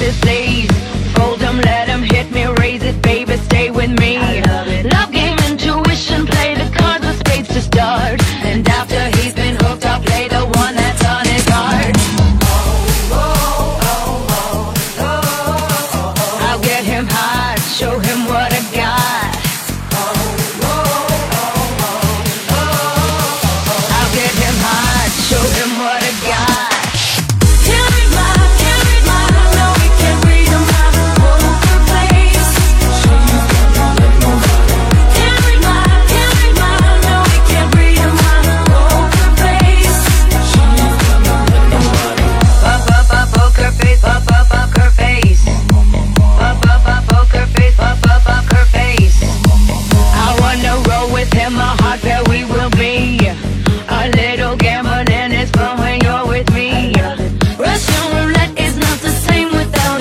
like this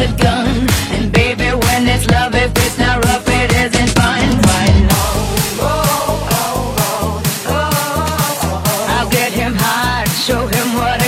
loaded gun. And baby, when it's love, if it's not rough, it isn't fun. Fine. I'll get him hard, show him what